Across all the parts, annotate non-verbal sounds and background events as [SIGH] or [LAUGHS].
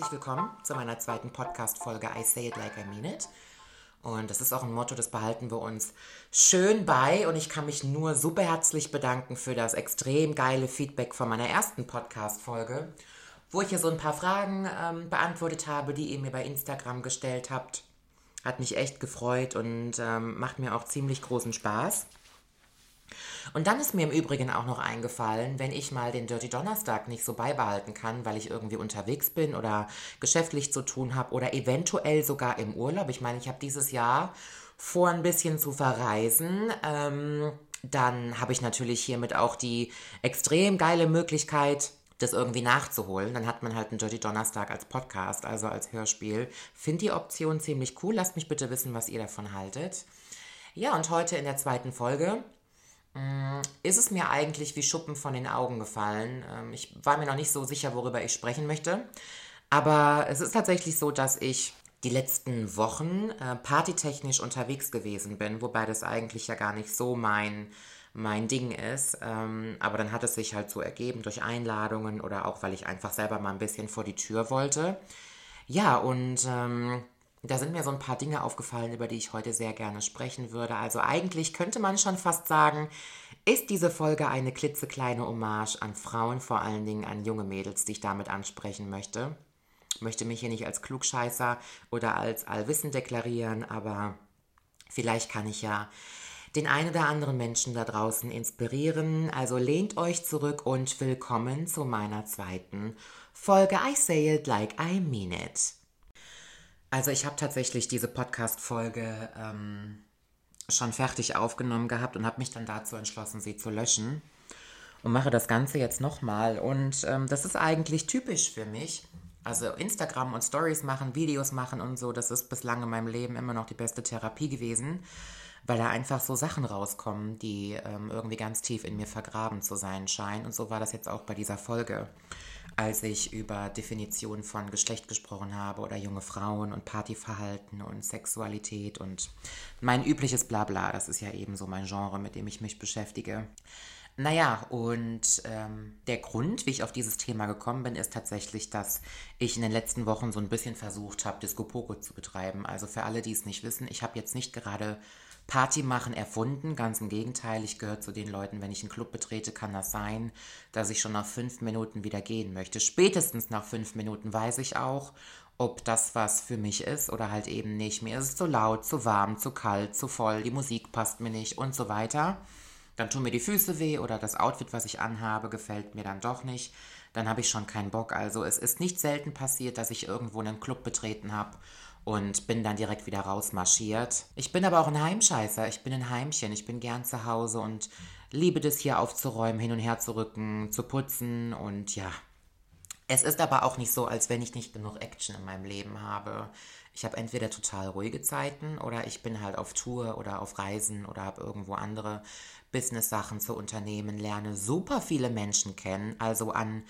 herzlich willkommen zu meiner zweiten Podcast-Folge I Say It Like I Mean It. Und das ist auch ein Motto, das behalten wir uns schön bei. Und ich kann mich nur super herzlich bedanken für das extrem geile Feedback von meiner ersten Podcast-Folge, wo ich ja so ein paar Fragen ähm, beantwortet habe, die ihr mir bei Instagram gestellt habt. Hat mich echt gefreut und ähm, macht mir auch ziemlich großen Spaß. Und dann ist mir im Übrigen auch noch eingefallen, wenn ich mal den Dirty Donnerstag nicht so beibehalten kann, weil ich irgendwie unterwegs bin oder geschäftlich zu tun habe oder eventuell sogar im Urlaub. Ich meine, ich habe dieses Jahr vor, ein bisschen zu verreisen. Ähm, dann habe ich natürlich hiermit auch die extrem geile Möglichkeit, das irgendwie nachzuholen. Dann hat man halt einen Dirty Donnerstag als Podcast, also als Hörspiel. Finde die Option ziemlich cool. Lasst mich bitte wissen, was ihr davon haltet. Ja, und heute in der zweiten Folge ist es mir eigentlich wie Schuppen von den Augen gefallen. Ähm, ich war mir noch nicht so sicher, worüber ich sprechen möchte. Aber es ist tatsächlich so, dass ich die letzten Wochen äh, partytechnisch unterwegs gewesen bin, wobei das eigentlich ja gar nicht so mein, mein Ding ist. Ähm, aber dann hat es sich halt so ergeben durch Einladungen oder auch, weil ich einfach selber mal ein bisschen vor die Tür wollte. Ja, und ähm, da sind mir so ein paar Dinge aufgefallen, über die ich heute sehr gerne sprechen würde. Also eigentlich könnte man schon fast sagen, ist diese Folge eine klitzekleine Hommage an Frauen, vor allen Dingen an junge Mädels, die ich damit ansprechen möchte. Ich möchte mich hier nicht als Klugscheißer oder als Allwissen deklarieren, aber vielleicht kann ich ja den ein oder anderen Menschen da draußen inspirieren. Also lehnt euch zurück und willkommen zu meiner zweiten Folge I Say It Like I Mean It. Also ich habe tatsächlich diese Podcast-Folge ähm, schon fertig aufgenommen gehabt und habe mich dann dazu entschlossen, sie zu löschen. Und mache das Ganze jetzt nochmal. Und ähm, das ist eigentlich typisch für mich. Also Instagram und Stories machen, Videos machen und so, das ist bislang in meinem Leben immer noch die beste Therapie gewesen, weil da einfach so Sachen rauskommen, die ähm, irgendwie ganz tief in mir vergraben zu sein scheinen. Und so war das jetzt auch bei dieser Folge als ich über Definitionen von Geschlecht gesprochen habe oder junge Frauen und Partyverhalten und Sexualität und mein übliches Blabla. Das ist ja eben so mein Genre, mit dem ich mich beschäftige. Naja, und ähm, der Grund, wie ich auf dieses Thema gekommen bin, ist tatsächlich, dass ich in den letzten Wochen so ein bisschen versucht habe, Disco Poco zu betreiben. Also für alle, die es nicht wissen, ich habe jetzt nicht gerade Party machen erfunden. Ganz im Gegenteil, ich gehöre zu den Leuten, wenn ich einen Club betrete, kann das sein, dass ich schon nach fünf Minuten wieder gehen möchte. Spätestens nach fünf Minuten weiß ich auch, ob das was für mich ist oder halt eben nicht. Mir ist es zu laut, zu warm, zu kalt, zu voll, die Musik passt mir nicht und so weiter. Dann tun mir die Füße weh oder das Outfit, was ich anhabe, gefällt mir dann doch nicht. Dann habe ich schon keinen Bock. Also es ist nicht selten passiert, dass ich irgendwo einen Club betreten habe und bin dann direkt wieder rausmarschiert. Ich bin aber auch ein Heimscheißer. Ich bin ein Heimchen. Ich bin gern zu Hause und liebe das hier aufzuräumen, hin und her zu rücken, zu putzen und ja. Es ist aber auch nicht so, als wenn ich nicht genug Action in meinem Leben habe. Ich habe entweder total ruhige Zeiten oder ich bin halt auf Tour oder auf Reisen oder habe irgendwo andere Business-Sachen zu unternehmen, lerne super viele Menschen kennen. Also an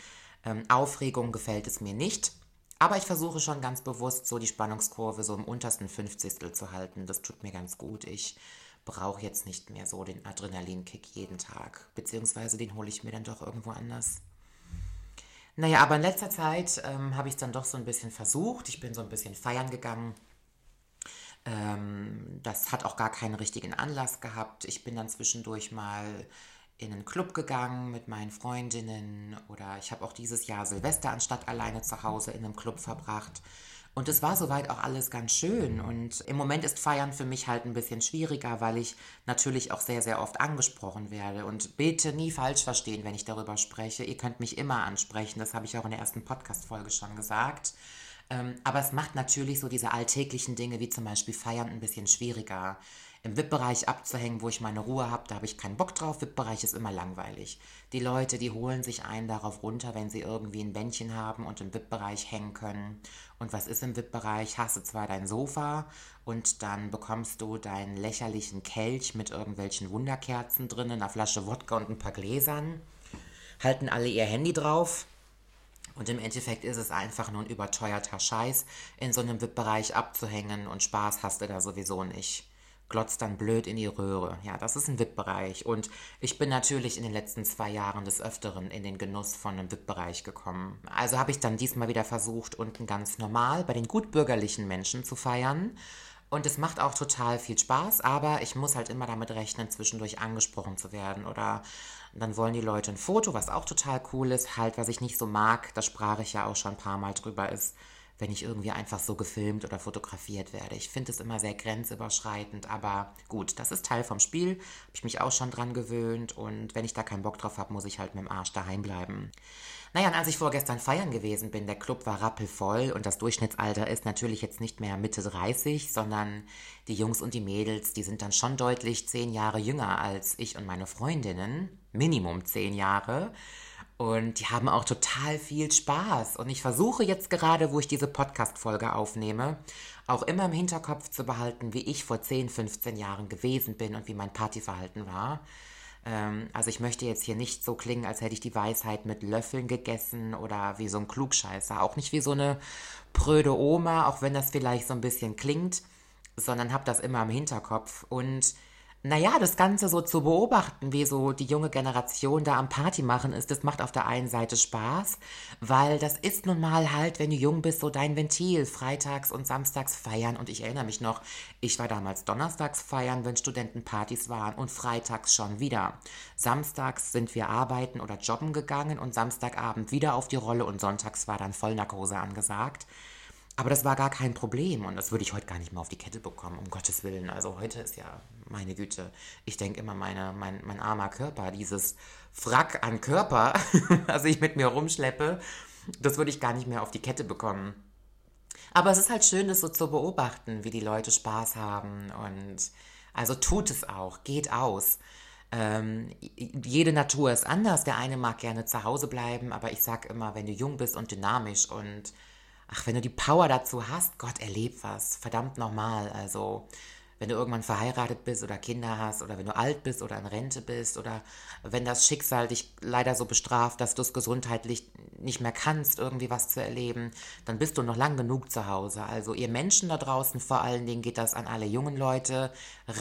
ähm, Aufregung gefällt es mir nicht. Aber ich versuche schon ganz bewusst so die Spannungskurve so im untersten Fünfzigstel zu halten. Das tut mir ganz gut. Ich brauche jetzt nicht mehr so den Adrenalinkick jeden Tag. Beziehungsweise den hole ich mir dann doch irgendwo anders. Naja, aber in letzter Zeit ähm, habe ich es dann doch so ein bisschen versucht. Ich bin so ein bisschen feiern gegangen. Ähm, das hat auch gar keinen richtigen Anlass gehabt. Ich bin dann zwischendurch mal in einen Club gegangen mit meinen Freundinnen oder ich habe auch dieses Jahr Silvester anstatt alleine zu Hause in einem Club verbracht. Und es war soweit auch alles ganz schön. Und im Moment ist Feiern für mich halt ein bisschen schwieriger, weil ich natürlich auch sehr, sehr oft angesprochen werde. Und bitte nie falsch verstehen, wenn ich darüber spreche. Ihr könnt mich immer ansprechen. Das habe ich auch in der ersten Podcast-Folge schon gesagt. Ähm, aber es macht natürlich so diese alltäglichen Dinge wie zum Beispiel Feiern ein bisschen schwieriger im VIP-Bereich abzuhängen, wo ich meine Ruhe habe, da habe ich keinen Bock drauf. VIP-Bereich ist immer langweilig. Die Leute, die holen sich einen darauf runter, wenn sie irgendwie ein Bändchen haben und im VIP-Bereich hängen können. Und was ist im VIP-Bereich? Hast du zwar dein Sofa und dann bekommst du deinen lächerlichen Kelch mit irgendwelchen Wunderkerzen drin, einer Flasche Wodka und ein paar Gläsern. Halten alle ihr Handy drauf. Und im Endeffekt ist es einfach nur ein überteuerter Scheiß, in so einem VIP-Bereich abzuhängen und Spaß hast du da sowieso nicht. Glotzt dann blöd in die Röhre. Ja, das ist ein VIP-Bereich. Und ich bin natürlich in den letzten zwei Jahren des Öfteren in den Genuss von einem VIP-Bereich gekommen. Also habe ich dann diesmal wieder versucht, unten ganz normal bei den gutbürgerlichen Menschen zu feiern. Und es macht auch total viel Spaß, aber ich muss halt immer damit rechnen, zwischendurch angesprochen zu werden. Oder dann wollen die Leute ein Foto, was auch total cool ist. Halt, was ich nicht so mag, da sprach ich ja auch schon ein paar Mal drüber, ist, wenn ich irgendwie einfach so gefilmt oder fotografiert werde. Ich finde es immer sehr grenzüberschreitend, aber gut, das ist Teil vom Spiel. Habe ich mich auch schon dran gewöhnt und wenn ich da keinen Bock drauf habe, muss ich halt mit dem Arsch daheim bleiben. Naja, und als ich vorgestern feiern gewesen bin, der Club war rappelvoll und das Durchschnittsalter ist natürlich jetzt nicht mehr Mitte 30, sondern die Jungs und die Mädels, die sind dann schon deutlich zehn Jahre jünger als ich und meine Freundinnen. Minimum zehn Jahre. Und die haben auch total viel Spaß. Und ich versuche jetzt gerade, wo ich diese Podcast-Folge aufnehme, auch immer im Hinterkopf zu behalten, wie ich vor 10, 15 Jahren gewesen bin und wie mein Partyverhalten war. Ähm, also ich möchte jetzt hier nicht so klingen, als hätte ich die Weisheit mit Löffeln gegessen oder wie so ein Klugscheißer. Auch nicht wie so eine pröde Oma, auch wenn das vielleicht so ein bisschen klingt, sondern habe das immer im Hinterkopf. Und naja, das Ganze so zu beobachten, wie so die junge Generation da am Party machen ist, das macht auf der einen Seite Spaß, weil das ist nun mal halt, wenn du jung bist, so dein Ventil, freitags und samstags feiern. Und ich erinnere mich noch, ich war damals donnerstags feiern, wenn Studentenpartys waren und freitags schon wieder. Samstags sind wir arbeiten oder jobben gegangen und Samstagabend wieder auf die Rolle und sonntags war dann Vollnarkose angesagt. Aber das war gar kein Problem und das würde ich heute gar nicht mehr auf die Kette bekommen, um Gottes Willen. Also heute ist ja, meine Güte, ich denke immer, meine, mein, mein armer Körper, dieses Wrack an Körper, [LAUGHS] was ich mit mir rumschleppe, das würde ich gar nicht mehr auf die Kette bekommen. Aber es ist halt schön, das so zu beobachten, wie die Leute Spaß haben und also tut es auch, geht aus. Ähm, jede Natur ist anders. Der eine mag gerne zu Hause bleiben, aber ich sag immer, wenn du jung bist und dynamisch und ach, wenn du die Power dazu hast, Gott, erleb was. Verdammt normal. Also, wenn du irgendwann verheiratet bist oder Kinder hast oder wenn du alt bist oder in Rente bist oder wenn das Schicksal dich leider so bestraft, dass du es gesundheitlich nicht mehr kannst, irgendwie was zu erleben, dann bist du noch lang genug zu Hause. Also ihr Menschen da draußen, vor allen Dingen geht das an alle jungen Leute,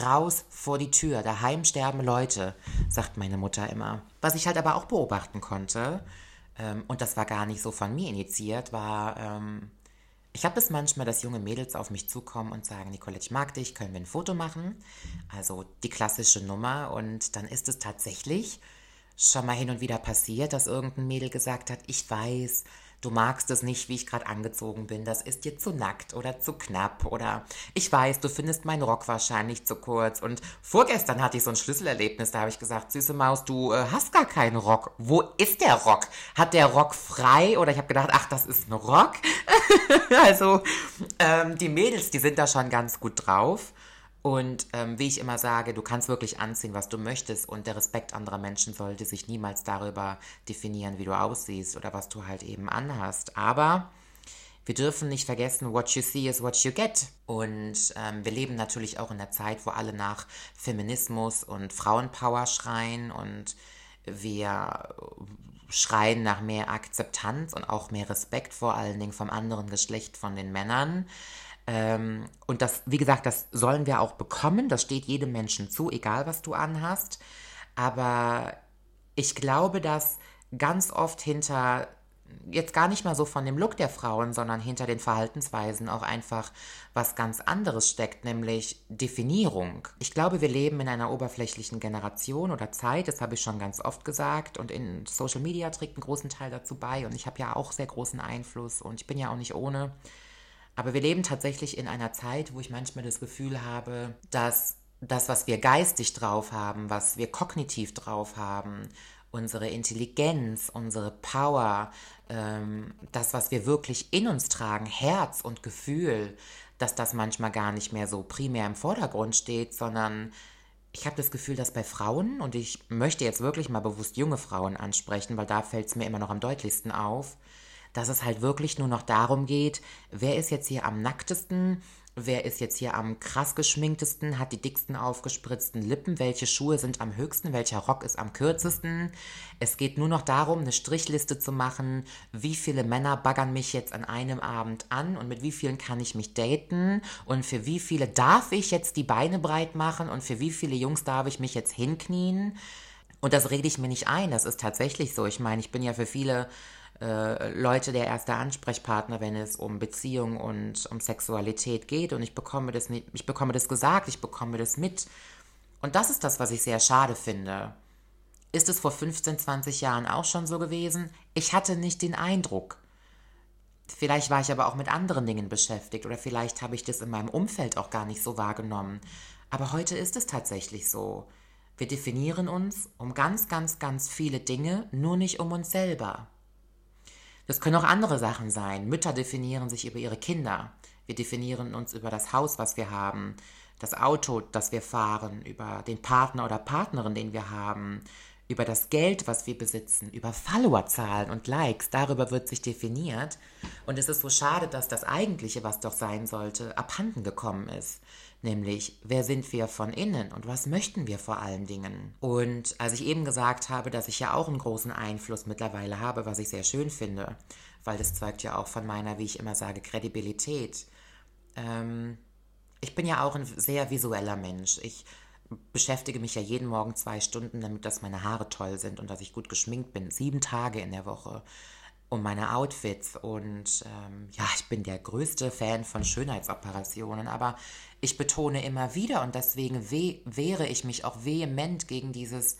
raus vor die Tür, daheim sterben Leute, sagt meine Mutter immer. Was ich halt aber auch beobachten konnte, ähm, und das war gar nicht so von mir initiiert, war, ähm, ich habe es manchmal, dass junge Mädels auf mich zukommen und sagen, Nicolette, ich mag dich, können wir ein Foto machen? Also die klassische Nummer. Und dann ist es tatsächlich schon mal hin und wieder passiert, dass irgendein Mädel gesagt hat, ich weiß, du magst es nicht, wie ich gerade angezogen bin, das ist dir zu nackt oder zu knapp oder ich weiß, du findest meinen Rock wahrscheinlich zu kurz und vorgestern hatte ich so ein Schlüsselerlebnis, da habe ich gesagt, süße Maus, du äh, hast gar keinen Rock. Wo ist der Rock? Hat der Rock frei oder ich habe gedacht, ach, das ist ein Rock? [LAUGHS] also ähm, die Mädels, die sind da schon ganz gut drauf. Und ähm, wie ich immer sage, du kannst wirklich anziehen, was du möchtest und der Respekt anderer Menschen sollte sich niemals darüber definieren, wie du aussiehst oder was du halt eben anhast. Aber wir dürfen nicht vergessen, what you see is what you get. Und ähm, wir leben natürlich auch in der Zeit, wo alle nach Feminismus und Frauenpower schreien und wir schreien nach mehr Akzeptanz und auch mehr Respekt vor allen Dingen vom anderen Geschlecht, von den Männern. Ähm, und das, wie gesagt, das sollen wir auch bekommen. Das steht jedem Menschen zu, egal was du anhast. Aber ich glaube, dass ganz oft hinter jetzt gar nicht mal so von dem Look der Frauen, sondern hinter den Verhaltensweisen auch einfach was ganz anderes steckt, nämlich Definierung. Ich glaube, wir leben in einer oberflächlichen Generation oder Zeit, das habe ich schon ganz oft gesagt, und in Social Media trägt einen großen Teil dazu bei und ich habe ja auch sehr großen Einfluss und ich bin ja auch nicht ohne. Aber wir leben tatsächlich in einer Zeit, wo ich manchmal das Gefühl habe, dass das, was wir geistig drauf haben, was wir kognitiv drauf haben, unsere Intelligenz, unsere Power, ähm, das, was wir wirklich in uns tragen, Herz und Gefühl, dass das manchmal gar nicht mehr so primär im Vordergrund steht, sondern ich habe das Gefühl, dass bei Frauen, und ich möchte jetzt wirklich mal bewusst junge Frauen ansprechen, weil da fällt es mir immer noch am deutlichsten auf, dass es halt wirklich nur noch darum geht, wer ist jetzt hier am nacktesten, wer ist jetzt hier am krass geschminktesten, hat die dicksten aufgespritzten Lippen, welche Schuhe sind am höchsten, welcher Rock ist am kürzesten. Es geht nur noch darum, eine Strichliste zu machen, wie viele Männer baggern mich jetzt an einem Abend an und mit wie vielen kann ich mich daten und für wie viele darf ich jetzt die Beine breit machen und für wie viele Jungs darf ich mich jetzt hinknien. Und das rede ich mir nicht ein, das ist tatsächlich so. Ich meine, ich bin ja für viele äh, Leute der erste Ansprechpartner, wenn es um Beziehung und um Sexualität geht. Und ich bekomme das nicht, ich bekomme das gesagt, ich bekomme das mit. Und das ist das, was ich sehr schade finde. Ist es vor 15, 20 Jahren auch schon so gewesen? Ich hatte nicht den Eindruck. Vielleicht war ich aber auch mit anderen Dingen beschäftigt oder vielleicht habe ich das in meinem Umfeld auch gar nicht so wahrgenommen. Aber heute ist es tatsächlich so. Wir definieren uns um ganz, ganz, ganz viele Dinge, nur nicht um uns selber. Das können auch andere Sachen sein. Mütter definieren sich über ihre Kinder. Wir definieren uns über das Haus, was wir haben, das Auto, das wir fahren, über den Partner oder Partnerin, den wir haben, über das Geld, was wir besitzen, über Followerzahlen und Likes. Darüber wird sich definiert. Und es ist so schade, dass das Eigentliche, was doch sein sollte, abhanden gekommen ist nämlich wer sind wir von innen und was möchten wir vor allen Dingen. Und als ich eben gesagt habe, dass ich ja auch einen großen Einfluss mittlerweile habe, was ich sehr schön finde, weil das zeugt ja auch von meiner, wie ich immer sage, Kredibilität. Ähm, ich bin ja auch ein sehr visueller Mensch. Ich beschäftige mich ja jeden Morgen zwei Stunden damit, dass meine Haare toll sind und dass ich gut geschminkt bin. Sieben Tage in der Woche um meine Outfits und ähm, ja, ich bin der größte Fan von Schönheitsoperationen, aber ich betone immer wieder und deswegen we wehre ich mich auch vehement gegen dieses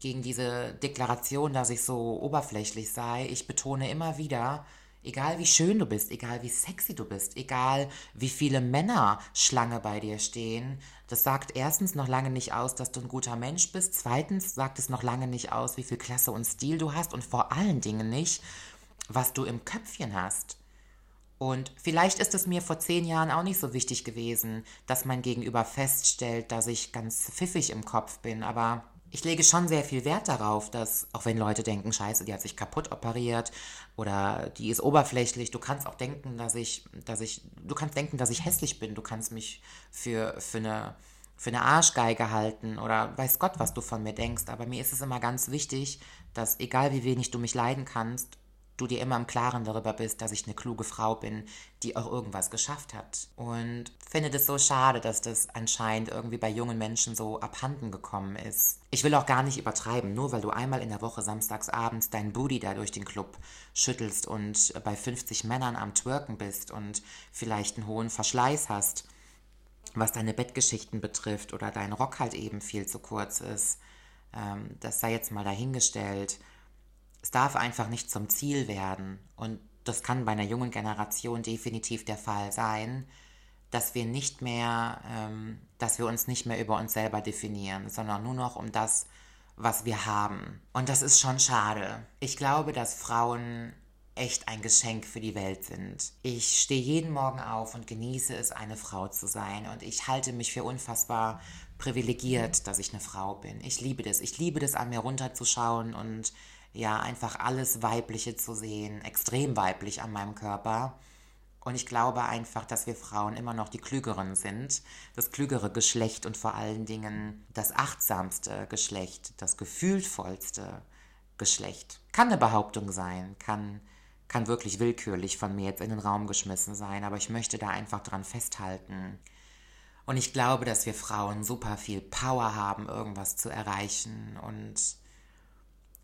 gegen diese Deklaration, dass ich so oberflächlich sei. Ich betone immer wieder, Egal wie schön du bist, egal wie sexy du bist, egal wie viele Männer Schlange bei dir stehen, das sagt erstens noch lange nicht aus, dass du ein guter Mensch bist. Zweitens sagt es noch lange nicht aus, wie viel Klasse und Stil du hast und vor allen Dingen nicht, was du im Köpfchen hast. Und vielleicht ist es mir vor zehn Jahren auch nicht so wichtig gewesen, dass mein Gegenüber feststellt, dass ich ganz pfiffig im Kopf bin, aber ich lege schon sehr viel Wert darauf, dass, auch wenn Leute denken, scheiße, die hat sich kaputt operiert oder die ist oberflächlich, du kannst auch denken, dass ich, dass ich, du kannst denken, dass ich hässlich bin, du kannst mich für, für eine, für eine Arschgeige halten oder weiß Gott, was du von mir denkst, aber mir ist es immer ganz wichtig, dass egal wie wenig du mich leiden kannst, du dir immer im Klaren darüber bist, dass ich eine kluge Frau bin, die auch irgendwas geschafft hat. Und finde das so schade, dass das anscheinend irgendwie bei jungen Menschen so abhanden gekommen ist. Ich will auch gar nicht übertreiben, nur weil du einmal in der Woche samstags abends deinen Booty da durch den Club schüttelst und bei 50 Männern am Twerken bist und vielleicht einen hohen Verschleiß hast, was deine Bettgeschichten betrifft oder dein Rock halt eben viel zu kurz ist. Ähm, das sei jetzt mal dahingestellt es darf einfach nicht zum Ziel werden. Und das kann bei einer jungen Generation definitiv der Fall sein, dass wir nicht mehr, ähm, dass wir uns nicht mehr über uns selber definieren, sondern nur noch um das, was wir haben. Und das ist schon schade. Ich glaube, dass Frauen echt ein Geschenk für die Welt sind. Ich stehe jeden Morgen auf und genieße es, eine Frau zu sein. Und ich halte mich für unfassbar privilegiert, dass ich eine Frau bin. Ich liebe das. Ich liebe das, an mir runterzuschauen und ja, einfach alles Weibliche zu sehen, extrem weiblich an meinem Körper. Und ich glaube einfach, dass wir Frauen immer noch die Klügeren sind, das klügere Geschlecht und vor allen Dingen das achtsamste Geschlecht, das gefühlvollste Geschlecht. Kann eine Behauptung sein, kann, kann wirklich willkürlich von mir jetzt in den Raum geschmissen sein, aber ich möchte da einfach dran festhalten. Und ich glaube, dass wir Frauen super viel Power haben, irgendwas zu erreichen und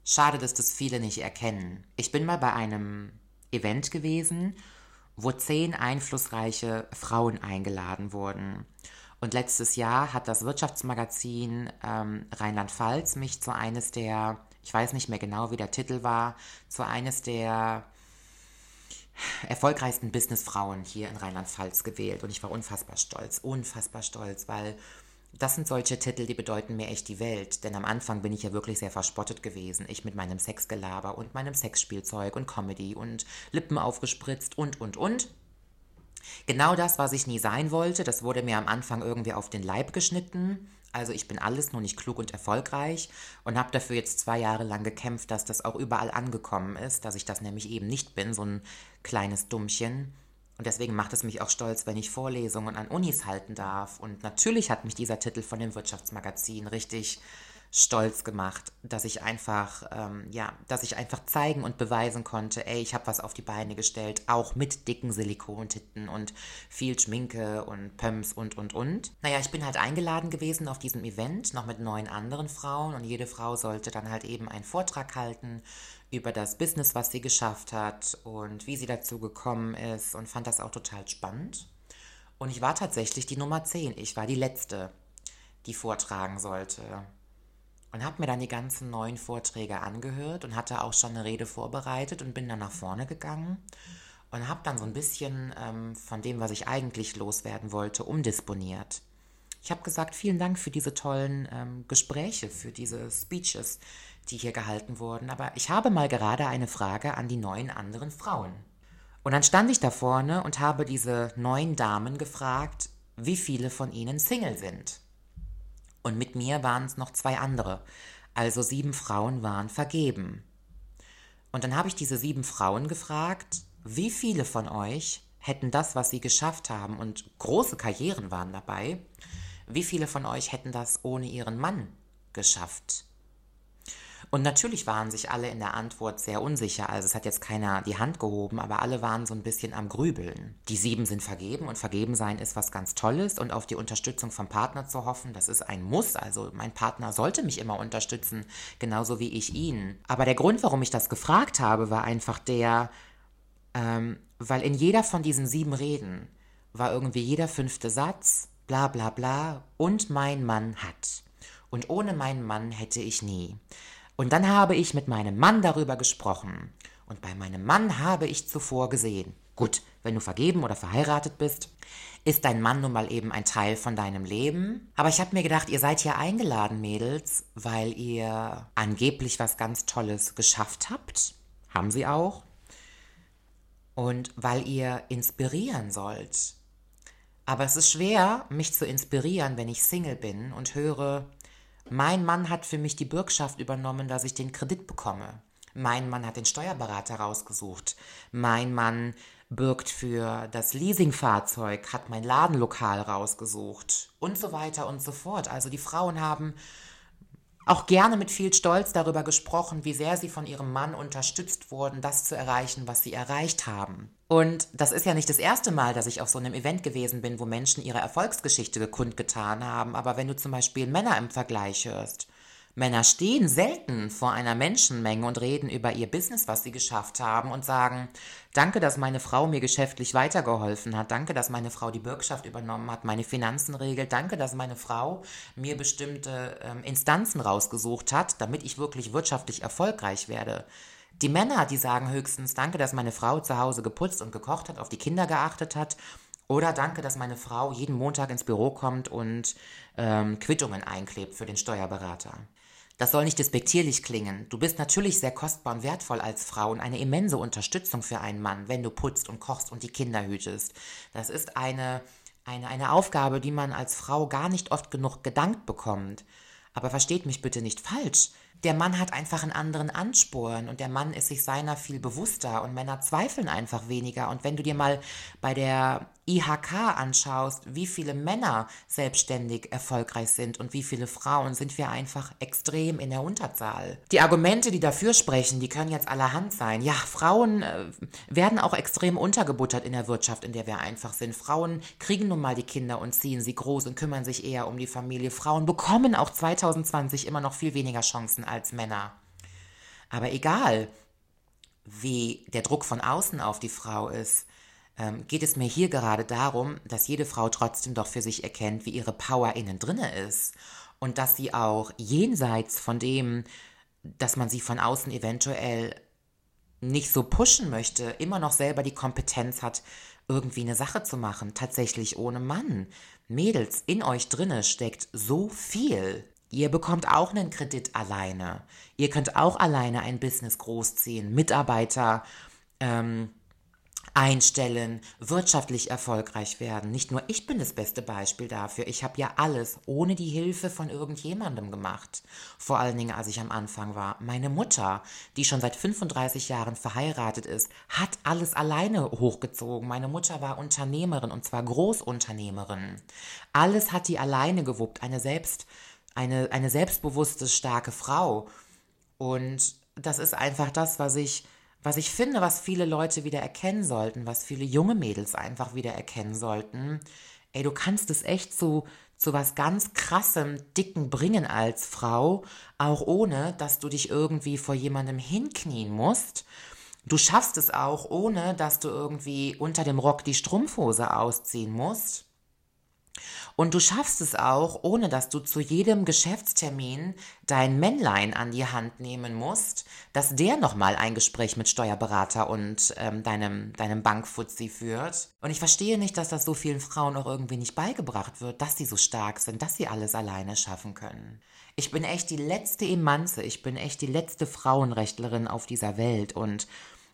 Schade, dass das viele nicht erkennen. Ich bin mal bei einem Event gewesen, wo zehn einflussreiche Frauen eingeladen wurden. Und letztes Jahr hat das Wirtschaftsmagazin ähm, Rheinland-Pfalz mich zu eines der, ich weiß nicht mehr genau, wie der Titel war, zu eines der erfolgreichsten Businessfrauen hier in Rheinland-Pfalz gewählt. Und ich war unfassbar stolz, unfassbar stolz, weil das sind solche Titel, die bedeuten mir echt die Welt, denn am Anfang bin ich ja wirklich sehr verspottet gewesen. Ich mit meinem Sexgelaber und meinem Sexspielzeug und Comedy und Lippen aufgespritzt und, und, und. Genau das, was ich nie sein wollte, das wurde mir am Anfang irgendwie auf den Leib geschnitten. Also ich bin alles nur nicht klug und erfolgreich und habe dafür jetzt zwei Jahre lang gekämpft, dass das auch überall angekommen ist, dass ich das nämlich eben nicht bin, so ein kleines Dummchen. Und deswegen macht es mich auch stolz, wenn ich Vorlesungen an Unis halten darf. Und natürlich hat mich dieser Titel von dem Wirtschaftsmagazin richtig stolz gemacht, dass ich einfach, ähm, ja, dass ich einfach zeigen und beweisen konnte, ey, ich habe was auf die Beine gestellt, auch mit dicken Silikontitten und viel Schminke und Pumps und, und, und. Naja, ich bin halt eingeladen gewesen auf diesem Event, noch mit neun anderen Frauen und jede Frau sollte dann halt eben einen Vortrag halten über das Business, was sie geschafft hat und wie sie dazu gekommen ist und fand das auch total spannend. Und ich war tatsächlich die Nummer 10. Ich war die Letzte, die vortragen sollte und habe mir dann die ganzen neuen Vorträge angehört und hatte auch schon eine Rede vorbereitet und bin dann nach vorne gegangen und habe dann so ein bisschen ähm, von dem, was ich eigentlich loswerden wollte, umdisponiert. Ich habe gesagt, vielen Dank für diese tollen ähm, Gespräche, für diese Speeches, die hier gehalten wurden, aber ich habe mal gerade eine Frage an die neun anderen Frauen. Und dann stand ich da vorne und habe diese neun Damen gefragt, wie viele von ihnen Single sind. Und mit mir waren es noch zwei andere. Also sieben Frauen waren vergeben. Und dann habe ich diese sieben Frauen gefragt, wie viele von euch hätten das, was sie geschafft haben, und große Karrieren waren dabei, wie viele von euch hätten das ohne ihren Mann geschafft? Und natürlich waren sich alle in der Antwort sehr unsicher. Also es hat jetzt keiner die Hand gehoben, aber alle waren so ein bisschen am Grübeln. Die sieben sind vergeben und vergeben sein ist was ganz Tolles und auf die Unterstützung vom Partner zu hoffen, das ist ein Muss. Also mein Partner sollte mich immer unterstützen, genauso wie ich ihn. Aber der Grund, warum ich das gefragt habe, war einfach der, ähm, weil in jeder von diesen sieben Reden war irgendwie jeder fünfte Satz, bla bla bla, und mein Mann hat. Und ohne meinen Mann hätte ich nie. Und dann habe ich mit meinem Mann darüber gesprochen. Und bei meinem Mann habe ich zuvor gesehen. Gut, wenn du vergeben oder verheiratet bist, ist dein Mann nun mal eben ein Teil von deinem Leben. Aber ich habe mir gedacht, ihr seid hier eingeladen, Mädels, weil ihr angeblich was ganz Tolles geschafft habt. Haben sie auch. Und weil ihr inspirieren sollt. Aber es ist schwer, mich zu inspirieren, wenn ich Single bin und höre, mein Mann hat für mich die Bürgschaft übernommen, dass ich den Kredit bekomme. Mein Mann hat den Steuerberater rausgesucht. Mein Mann bürgt für das Leasingfahrzeug, hat mein Ladenlokal rausgesucht und so weiter und so fort. Also die Frauen haben auch gerne mit viel Stolz darüber gesprochen, wie sehr sie von ihrem Mann unterstützt wurden, das zu erreichen, was sie erreicht haben. Und das ist ja nicht das erste Mal, dass ich auf so einem Event gewesen bin, wo Menschen ihre Erfolgsgeschichte kundgetan haben. Aber wenn du zum Beispiel Männer im Vergleich hörst, Männer stehen selten vor einer Menschenmenge und reden über ihr Business, was sie geschafft haben und sagen, danke, dass meine Frau mir geschäftlich weitergeholfen hat, danke, dass meine Frau die Bürgschaft übernommen hat, meine Finanzen regelt, danke, dass meine Frau mir bestimmte ähm, Instanzen rausgesucht hat, damit ich wirklich wirtschaftlich erfolgreich werde. Die Männer, die sagen höchstens, danke, dass meine Frau zu Hause geputzt und gekocht hat, auf die Kinder geachtet hat oder danke, dass meine Frau jeden Montag ins Büro kommt und ähm, Quittungen einklebt für den Steuerberater. Das soll nicht despektierlich klingen. Du bist natürlich sehr kostbar und wertvoll als Frau und eine immense Unterstützung für einen Mann, wenn du putzt und kochst und die Kinder hütest. Das ist eine, eine, eine Aufgabe, die man als Frau gar nicht oft genug gedankt bekommt. Aber versteht mich bitte nicht falsch der Mann hat einfach einen anderen Ansporn und der Mann ist sich seiner viel bewusster und Männer zweifeln einfach weniger. Und wenn du dir mal bei der IHK anschaust, wie viele Männer selbstständig erfolgreich sind und wie viele Frauen, sind wir einfach extrem in der Unterzahl. Die Argumente, die dafür sprechen, die können jetzt allerhand sein. Ja, Frauen äh, werden auch extrem untergebuttert in der Wirtschaft, in der wir einfach sind. Frauen kriegen nun mal die Kinder und ziehen sie groß und kümmern sich eher um die Familie. Frauen bekommen auch 2020 immer noch viel weniger Chancen als Männer. Aber egal, wie der Druck von außen auf die Frau ist, ähm, geht es mir hier gerade darum, dass jede Frau trotzdem doch für sich erkennt, wie ihre Power innen drinne ist und dass sie auch jenseits von dem, dass man sie von außen eventuell nicht so pushen möchte, immer noch selber die Kompetenz hat, irgendwie eine Sache zu machen, tatsächlich ohne Mann. Mädels, in euch drinne steckt so viel. Ihr bekommt auch einen Kredit alleine. Ihr könnt auch alleine ein Business großziehen, Mitarbeiter ähm, einstellen, wirtschaftlich erfolgreich werden. Nicht nur ich bin das beste Beispiel dafür. Ich habe ja alles ohne die Hilfe von irgendjemandem gemacht. Vor allen Dingen, als ich am Anfang war. Meine Mutter, die schon seit 35 Jahren verheiratet ist, hat alles alleine hochgezogen. Meine Mutter war Unternehmerin und zwar Großunternehmerin. Alles hat die alleine gewuppt. Eine selbst, eine, eine selbstbewusste, starke Frau. Und das ist einfach das, was ich was ich finde, was viele Leute wieder erkennen sollten, was viele junge Mädels einfach wieder erkennen sollten, ey, du kannst es echt zu, zu was ganz krassem, dicken bringen als Frau, auch ohne, dass du dich irgendwie vor jemandem hinknien musst. Du schaffst es auch, ohne dass du irgendwie unter dem Rock die Strumpfhose ausziehen musst. Und du schaffst es auch, ohne dass du zu jedem Geschäftstermin dein Männlein an die Hand nehmen musst, dass der nochmal ein Gespräch mit Steuerberater und ähm, deinem, deinem Bankfuzzi führt. Und ich verstehe nicht, dass das so vielen Frauen auch irgendwie nicht beigebracht wird, dass sie so stark sind, dass sie alles alleine schaffen können. Ich bin echt die letzte Emanze, ich bin echt die letzte Frauenrechtlerin auf dieser Welt und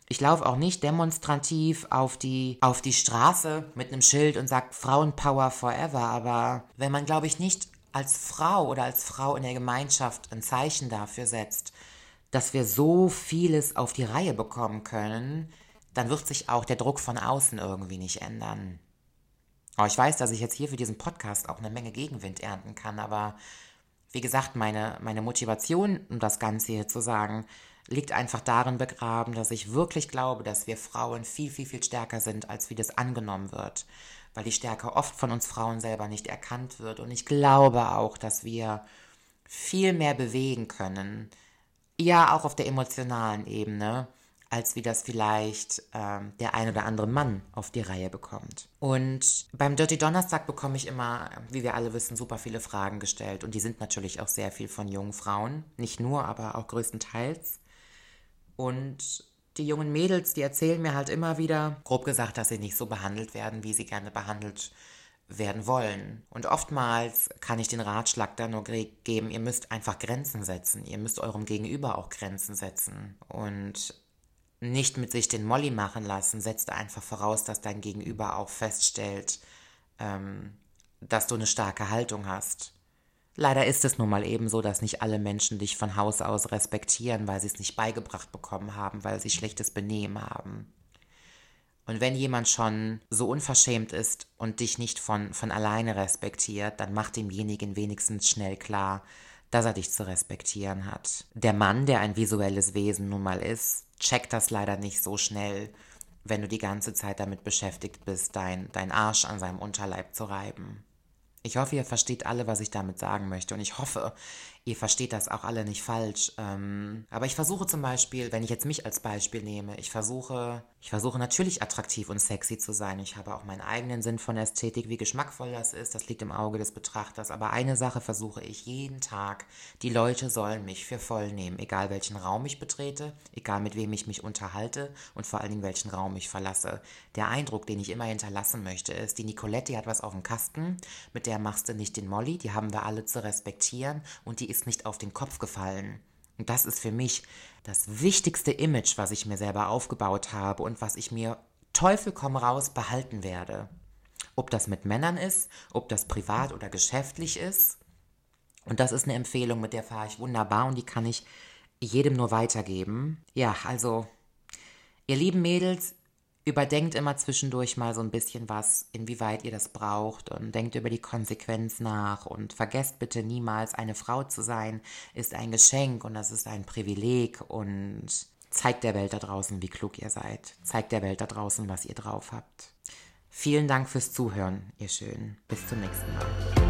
ich laufe auch nicht demonstrativ auf die, auf die Straße mit einem Schild und sage Frauenpower forever, aber wenn man, glaube ich, nicht als Frau oder als Frau in der Gemeinschaft ein Zeichen dafür setzt, dass wir so vieles auf die Reihe bekommen können, dann wird sich auch der Druck von außen irgendwie nicht ändern. Oh, ich weiß, dass ich jetzt hier für diesen Podcast auch eine Menge Gegenwind ernten kann, aber wie gesagt, meine, meine Motivation, um das Ganze hier zu sagen, liegt einfach darin begraben, dass ich wirklich glaube, dass wir Frauen viel, viel, viel stärker sind, als wie das angenommen wird. Weil die Stärke oft von uns Frauen selber nicht erkannt wird. Und ich glaube auch, dass wir viel mehr bewegen können. Ja, auch auf der emotionalen Ebene, als wie das vielleicht ähm, der ein oder andere Mann auf die Reihe bekommt. Und beim Dirty Donnerstag bekomme ich immer, wie wir alle wissen, super viele Fragen gestellt. Und die sind natürlich auch sehr viel von jungen Frauen. Nicht nur, aber auch größtenteils. Und die jungen Mädels, die erzählen mir halt immer wieder, grob gesagt, dass sie nicht so behandelt werden, wie sie gerne behandelt werden wollen. Und oftmals kann ich den Ratschlag dann nur geben, ihr müsst einfach Grenzen setzen. Ihr müsst eurem Gegenüber auch Grenzen setzen. Und nicht mit sich den Molly machen lassen, setzt einfach voraus, dass dein Gegenüber auch feststellt, ähm, dass du eine starke Haltung hast. Leider ist es nun mal eben so, dass nicht alle Menschen dich von Haus aus respektieren, weil sie es nicht beigebracht bekommen haben, weil sie schlechtes Benehmen haben. Und wenn jemand schon so unverschämt ist und dich nicht von, von alleine respektiert, dann mach demjenigen wenigstens schnell klar, dass er dich zu respektieren hat. Der Mann, der ein visuelles Wesen nun mal ist, checkt das leider nicht so schnell, wenn du die ganze Zeit damit beschäftigt bist, dein, dein Arsch an seinem Unterleib zu reiben. Ich hoffe, ihr versteht alle, was ich damit sagen möchte. Und ich hoffe, ihr versteht das auch alle nicht falsch. Ähm, aber ich versuche zum Beispiel, wenn ich jetzt mich als Beispiel nehme, ich versuche, ich versuche natürlich attraktiv und sexy zu sein. Ich habe auch meinen eigenen Sinn von Ästhetik, wie geschmackvoll das ist. Das liegt im Auge des Betrachters. Aber eine Sache versuche ich jeden Tag. Die Leute sollen mich für voll nehmen. Egal welchen Raum ich betrete, egal mit wem ich mich unterhalte und vor allen Dingen welchen Raum ich verlasse. Der Eindruck, den ich immer hinterlassen möchte, ist, die Nicolette, die hat was auf dem Kasten. Mit der machst du nicht den Molly. Die haben wir alle zu respektieren. Und die ist ist nicht auf den Kopf gefallen. Und das ist für mich das wichtigste Image, was ich mir selber aufgebaut habe und was ich mir Teufel komm raus behalten werde. Ob das mit Männern ist, ob das privat oder geschäftlich ist. Und das ist eine Empfehlung, mit der fahre ich wunderbar und die kann ich jedem nur weitergeben. Ja, also, ihr lieben Mädels, überdenkt immer zwischendurch mal so ein bisschen was, inwieweit ihr das braucht und denkt über die Konsequenz nach und vergesst bitte niemals, eine Frau zu sein ist ein Geschenk und das ist ein Privileg und zeigt der Welt da draußen, wie klug ihr seid. Zeigt der Welt da draußen, was ihr drauf habt. Vielen Dank fürs Zuhören, ihr Schönen. Bis zum nächsten Mal.